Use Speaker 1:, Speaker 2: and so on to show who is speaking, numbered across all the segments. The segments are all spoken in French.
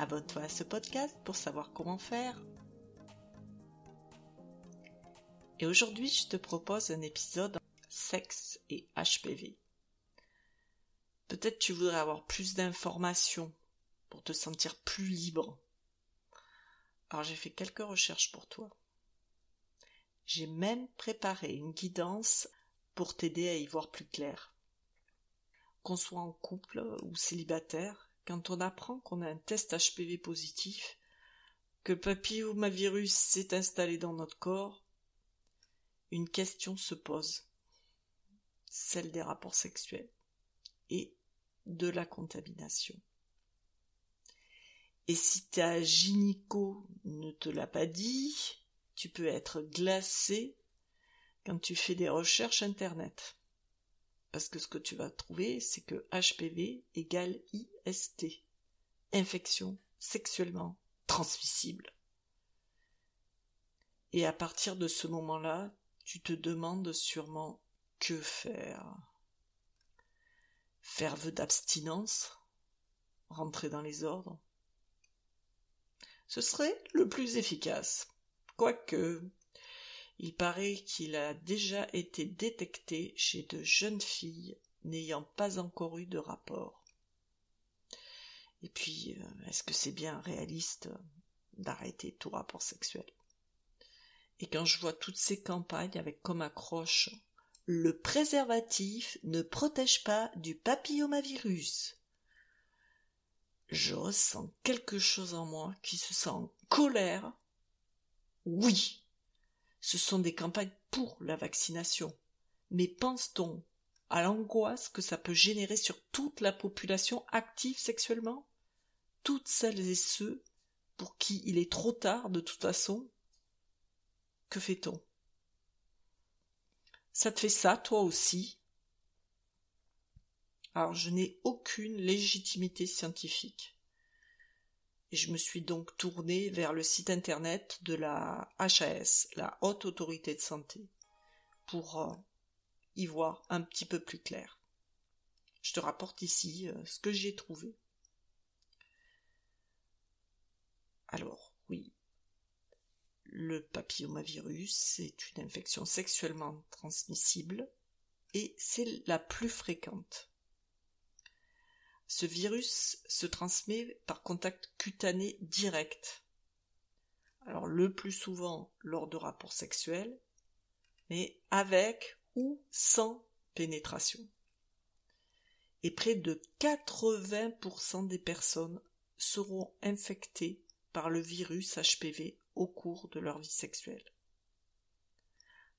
Speaker 1: abonne-toi à ce podcast pour savoir comment faire. Et aujourd'hui, je te propose un épisode sexe et HPV. Peut-être tu voudrais avoir plus d'informations pour te sentir plus libre. Alors j'ai fait quelques recherches pour toi. J'ai même préparé une guidance pour t'aider à y voir plus clair. Qu'on soit en couple ou célibataire, quand on apprend qu'on a un test HPV positif, que le papillomavirus s'est installé dans notre corps, une question se pose, celle des rapports sexuels et de la contamination. Et si ta gynéco ne te l'a pas dit, tu peux être glacé quand tu fais des recherches internet. Parce que ce que tu vas trouver, c'est que HPV égale IST. Infection sexuellement transmissible. Et à partir de ce moment-là, tu te demandes sûrement que faire. Faire vœu d'abstinence Rentrer dans les ordres Ce serait le plus efficace. Quoique, il paraît qu'il a déjà été détecté chez de jeunes filles n'ayant pas encore eu de rapport. Et puis, euh, est-ce que c'est bien réaliste d'arrêter tout rapport sexuel? Et quand je vois toutes ces campagnes avec comme accroche le préservatif ne protège pas du papillomavirus. Je ressens quelque chose en moi qui se sent en colère. Oui, ce sont des campagnes pour la vaccination. Mais pense-t-on à l'angoisse que ça peut générer sur toute la population active sexuellement? Toutes celles et ceux pour qui il est trop tard de toute façon? Que fait-on? Ça te fait ça, toi aussi? Alors je n'ai aucune légitimité scientifique et je me suis donc tournée vers le site internet de la HAS, la Haute Autorité de Santé, pour euh, y voir un petit peu plus clair. Je te rapporte ici euh, ce que j'ai trouvé. Alors, oui, le papillomavirus est une infection sexuellement transmissible et c'est la plus fréquente. Ce virus se transmet par contact cutané direct. Alors le plus souvent lors de rapports sexuels, mais avec ou sans pénétration. Et près de 80% des personnes seront infectées par le virus HPV au cours de leur vie sexuelle.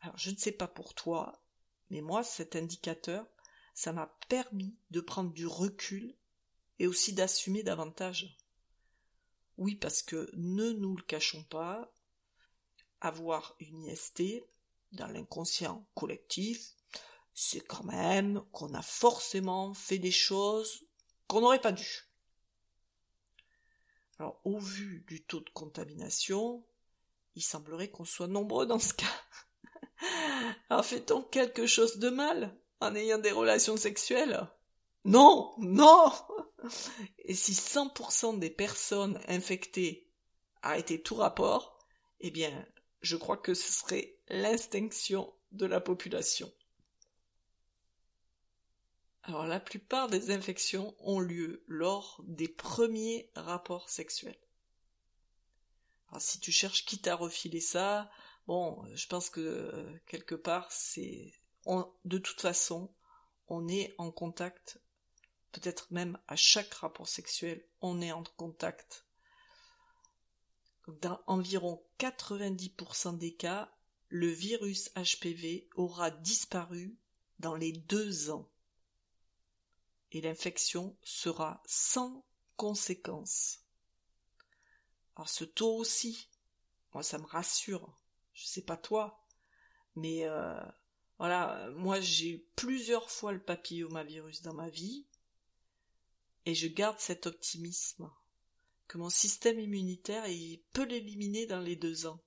Speaker 1: Alors je ne sais pas pour toi, mais moi cet indicateur, ça m'a permis de prendre du recul et aussi d'assumer davantage. Oui, parce que ne nous le cachons pas, avoir une IST dans l'inconscient collectif, c'est quand même qu'on a forcément fait des choses qu'on n'aurait pas dû. Alors, au vu du taux de contamination, il semblerait qu'on soit nombreux dans ce cas. Alors, fait-on quelque chose de mal en ayant des relations sexuelles? Non, non Et si 100% des personnes infectées arrêtaient tout rapport, eh bien, je crois que ce serait l'extinction de la population. Alors, la plupart des infections ont lieu lors des premiers rapports sexuels. Alors, si tu cherches qui t'a refilé ça, bon, je pense que euh, quelque part, c'est, de toute façon, on est en contact peut-être même à chaque rapport sexuel, on est en contact. Dans environ 90% des cas, le virus HPV aura disparu dans les deux ans et l'infection sera sans conséquence. Alors ce taux aussi moi ça me rassure. Je sais pas toi, mais euh, voilà, moi j'ai eu plusieurs fois le papillomavirus dans ma vie et je garde cet optimisme que mon système immunitaire peut l'éliminer dans les deux ans.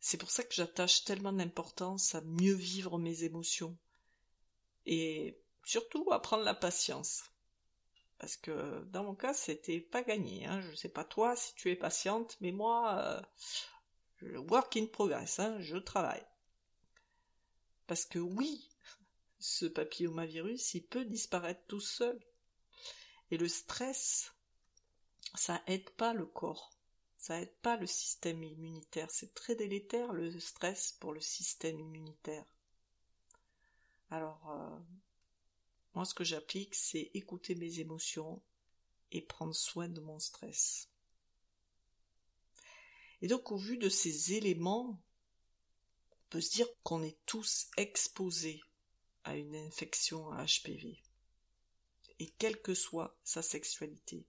Speaker 1: C'est pour ça que j'attache tellement d'importance à mieux vivre mes émotions et surtout à prendre la patience. Parce que dans mon cas, c'était pas gagné. Hein. Je sais pas toi si tu es patiente, mais moi, euh, work in progress, hein, je travaille. Parce que oui, ce papillomavirus, il peut disparaître tout seul. Et le stress, ça aide pas le corps, ça aide pas le système immunitaire. C'est très délétère le stress pour le système immunitaire. Alors, euh, moi, ce que j'applique, c'est écouter mes émotions et prendre soin de mon stress. Et donc, au vu de ces éléments, on peut se dire qu'on est tous exposés à une infection à HPV. Et quelle que soit sa sexualité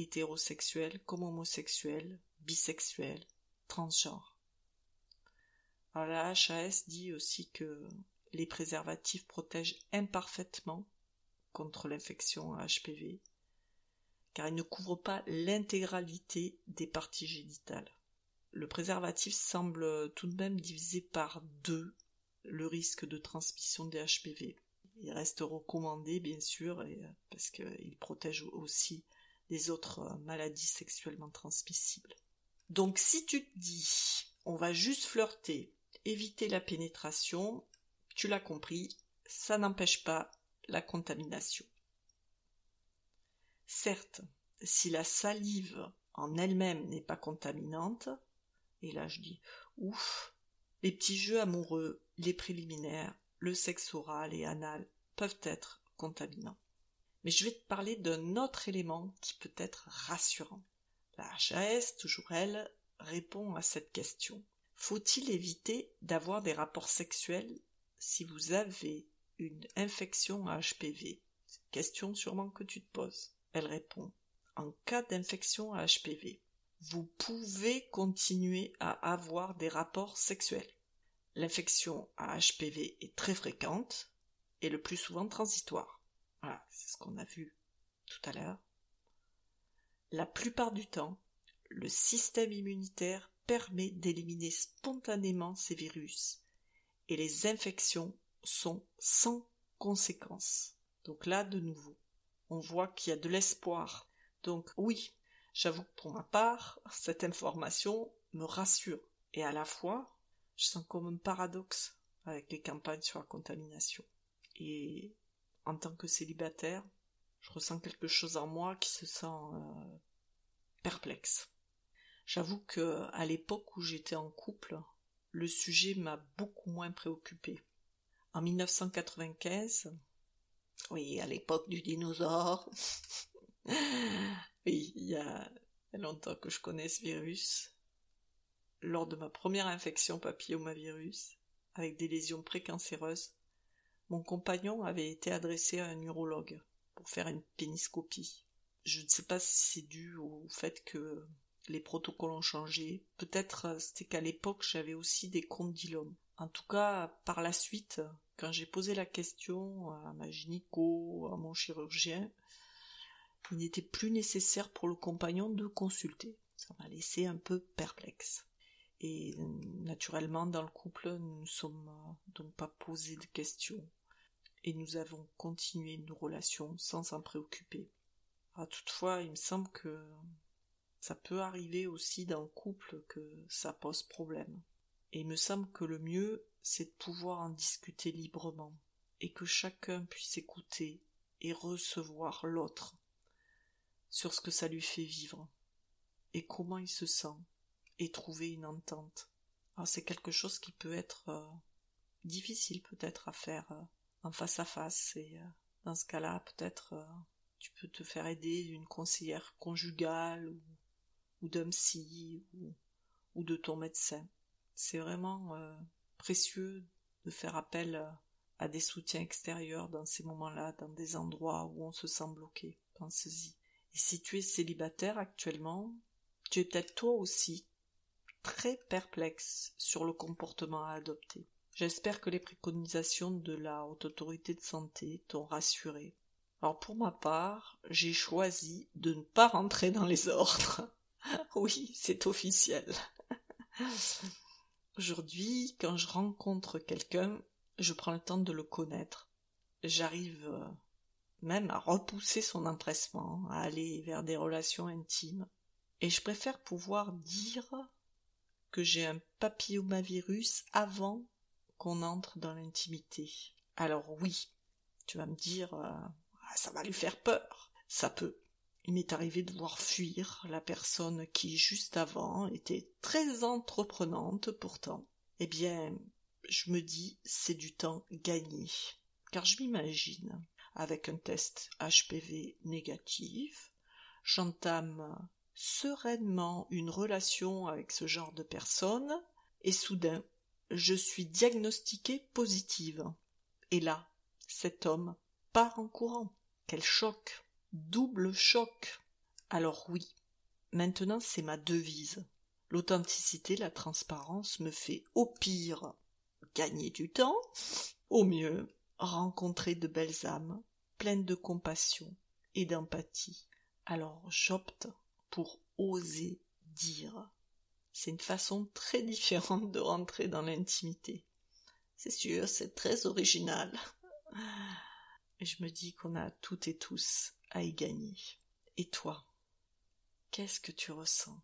Speaker 1: hétérosexuel comme homosexuel, bisexuel, transgenre. Alors la HAS dit aussi que les préservatifs protègent imparfaitement contre l'infection à HPV, car ils ne couvrent pas l'intégralité des parties génitales. Le préservatif semble tout de même diviser par deux le risque de transmission des HPV. Il reste recommandé, bien sûr, parce qu'il protège aussi des autres euh, maladies sexuellement transmissibles. Donc si tu te dis on va juste flirter, éviter la pénétration, tu l'as compris, ça n'empêche pas la contamination. Certes, si la salive en elle-même n'est pas contaminante, et là je dis ouf, les petits jeux amoureux, les préliminaires, le sexe oral et anal peuvent être contaminants. Mais je vais te parler d'un autre élément qui peut être rassurant. La HAS, toujours elle, répond à cette question. Faut-il éviter d'avoir des rapports sexuels si vous avez une infection à HPV Question sûrement que tu te poses. Elle répond. En cas d'infection à HPV, vous pouvez continuer à avoir des rapports sexuels. L'infection à HPV est très fréquente et le plus souvent transitoire. Voilà, c'est ce qu'on a vu tout à l'heure. La plupart du temps, le système immunitaire permet d'éliminer spontanément ces virus et les infections sont sans conséquence. Donc là, de nouveau, on voit qu'il y a de l'espoir. Donc oui, j'avoue que pour ma part, cette information me rassure. Et à la fois, je sens comme un paradoxe avec les campagnes sur la contamination. Et en tant que célibataire, je ressens quelque chose en moi qui se sent euh, perplexe. J'avoue que à l'époque où j'étais en couple, le sujet m'a beaucoup moins préoccupé. En 1995, oui, à l'époque du dinosaure, oui, il y a longtemps que je connais ce virus, lors de ma première infection papillomavirus, avec des lésions précancéreuses, mon compagnon avait été adressé à un urologue pour faire une péniscopie. Je ne sais pas si c'est dû au fait que les protocoles ont changé. Peut-être euh, c'était qu'à l'époque j'avais aussi des condylomes. En tout cas, par la suite, quand j'ai posé la question à ma gynéco, à mon chirurgien, il n'était plus nécessaire pour le compagnon de consulter. Ça m'a laissé un peu perplexe. Et naturellement, dans le couple, nous ne sommes euh, donc pas posé de questions et nous avons continué nos relations sans s'en préoccuper. Ah, toutefois, il me semble que ça peut arriver aussi dans le couple que ça pose problème. Et il me semble que le mieux, c'est de pouvoir en discuter librement, et que chacun puisse écouter et recevoir l'autre sur ce que ça lui fait vivre, et comment il se sent, et trouver une entente. Ah, c'est quelque chose qui peut être euh, difficile peut-être à faire euh, en face à face et euh, dans ce cas-là peut-être tu peux te faire aider d'une conseillère conjugale ou, ou d'un psy ou, ou, de ton médecin. C'est vraiment précieux de faire appel à des soutiens extérieurs dans ces moments-là, dans des endroits où on se sent bloqué. Pense-y. Et si tu es célibataire actuellement, tu es peut-être toi aussi très perplexe sur le comportement à adopter. J'espère que les préconisations de la Haute Autorité de Santé t'ont rassuré. Alors pour ma part, j'ai choisi de ne pas rentrer dans les ordres. oui, c'est officiel. Aujourd'hui, quand je rencontre quelqu'un, je prends le temps de le connaître. J'arrive euh, même à repousser son empressement, à aller vers des relations intimes. Et je préfère pouvoir dire que j'ai un papillomavirus avant qu'on entre dans l'intimité. Alors oui, tu vas me dire, euh, ah, ça va lui faire peur. Ça peut. Il m'est arrivé de voir fuir la personne qui, juste avant, était très entreprenante pourtant. Eh bien, je me dis, c'est du temps gagné. Car je m'imagine, avec un test HPV négatif, j'entame sereinement une relation avec ce genre de personne, et soudain, je suis diagnostiquée positive. Et là, cet homme part en courant. Quel choc. Double choc. Alors oui, maintenant c'est ma devise. L'authenticité, la transparence me fait au pire gagner du temps, au mieux rencontrer de belles âmes, pleines de compassion et d'empathie. Alors j'opte pour oser dire. C'est une façon très différente de rentrer dans l'intimité. C'est sûr, c'est très original. Je me dis qu'on a toutes et tous à y gagner. Et toi, qu'est-ce que tu ressens?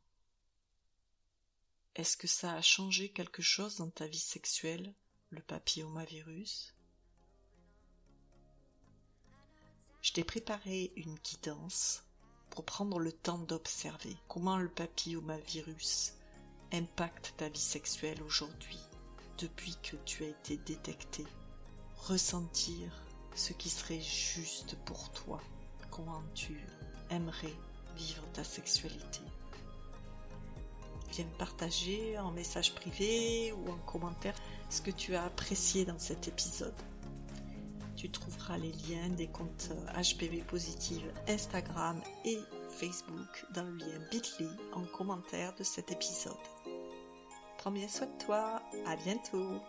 Speaker 1: Est-ce que ça a changé quelque chose dans ta vie sexuelle, le papillomavirus? Je t'ai préparé une guidance pour prendre le temps d'observer comment le papillomavirus impacte ta vie sexuelle aujourd'hui, depuis que tu as été détecté. Ressentir ce qui serait juste pour toi, comment tu aimerais vivre ta sexualité. Viens me partager en message privé ou en commentaire ce que tu as apprécié dans cet épisode. Tu trouveras les liens des comptes HPV Positive Instagram et Facebook dans le lien bit.ly en commentaire de cet épisode. Prends bien soin de toi, à bientôt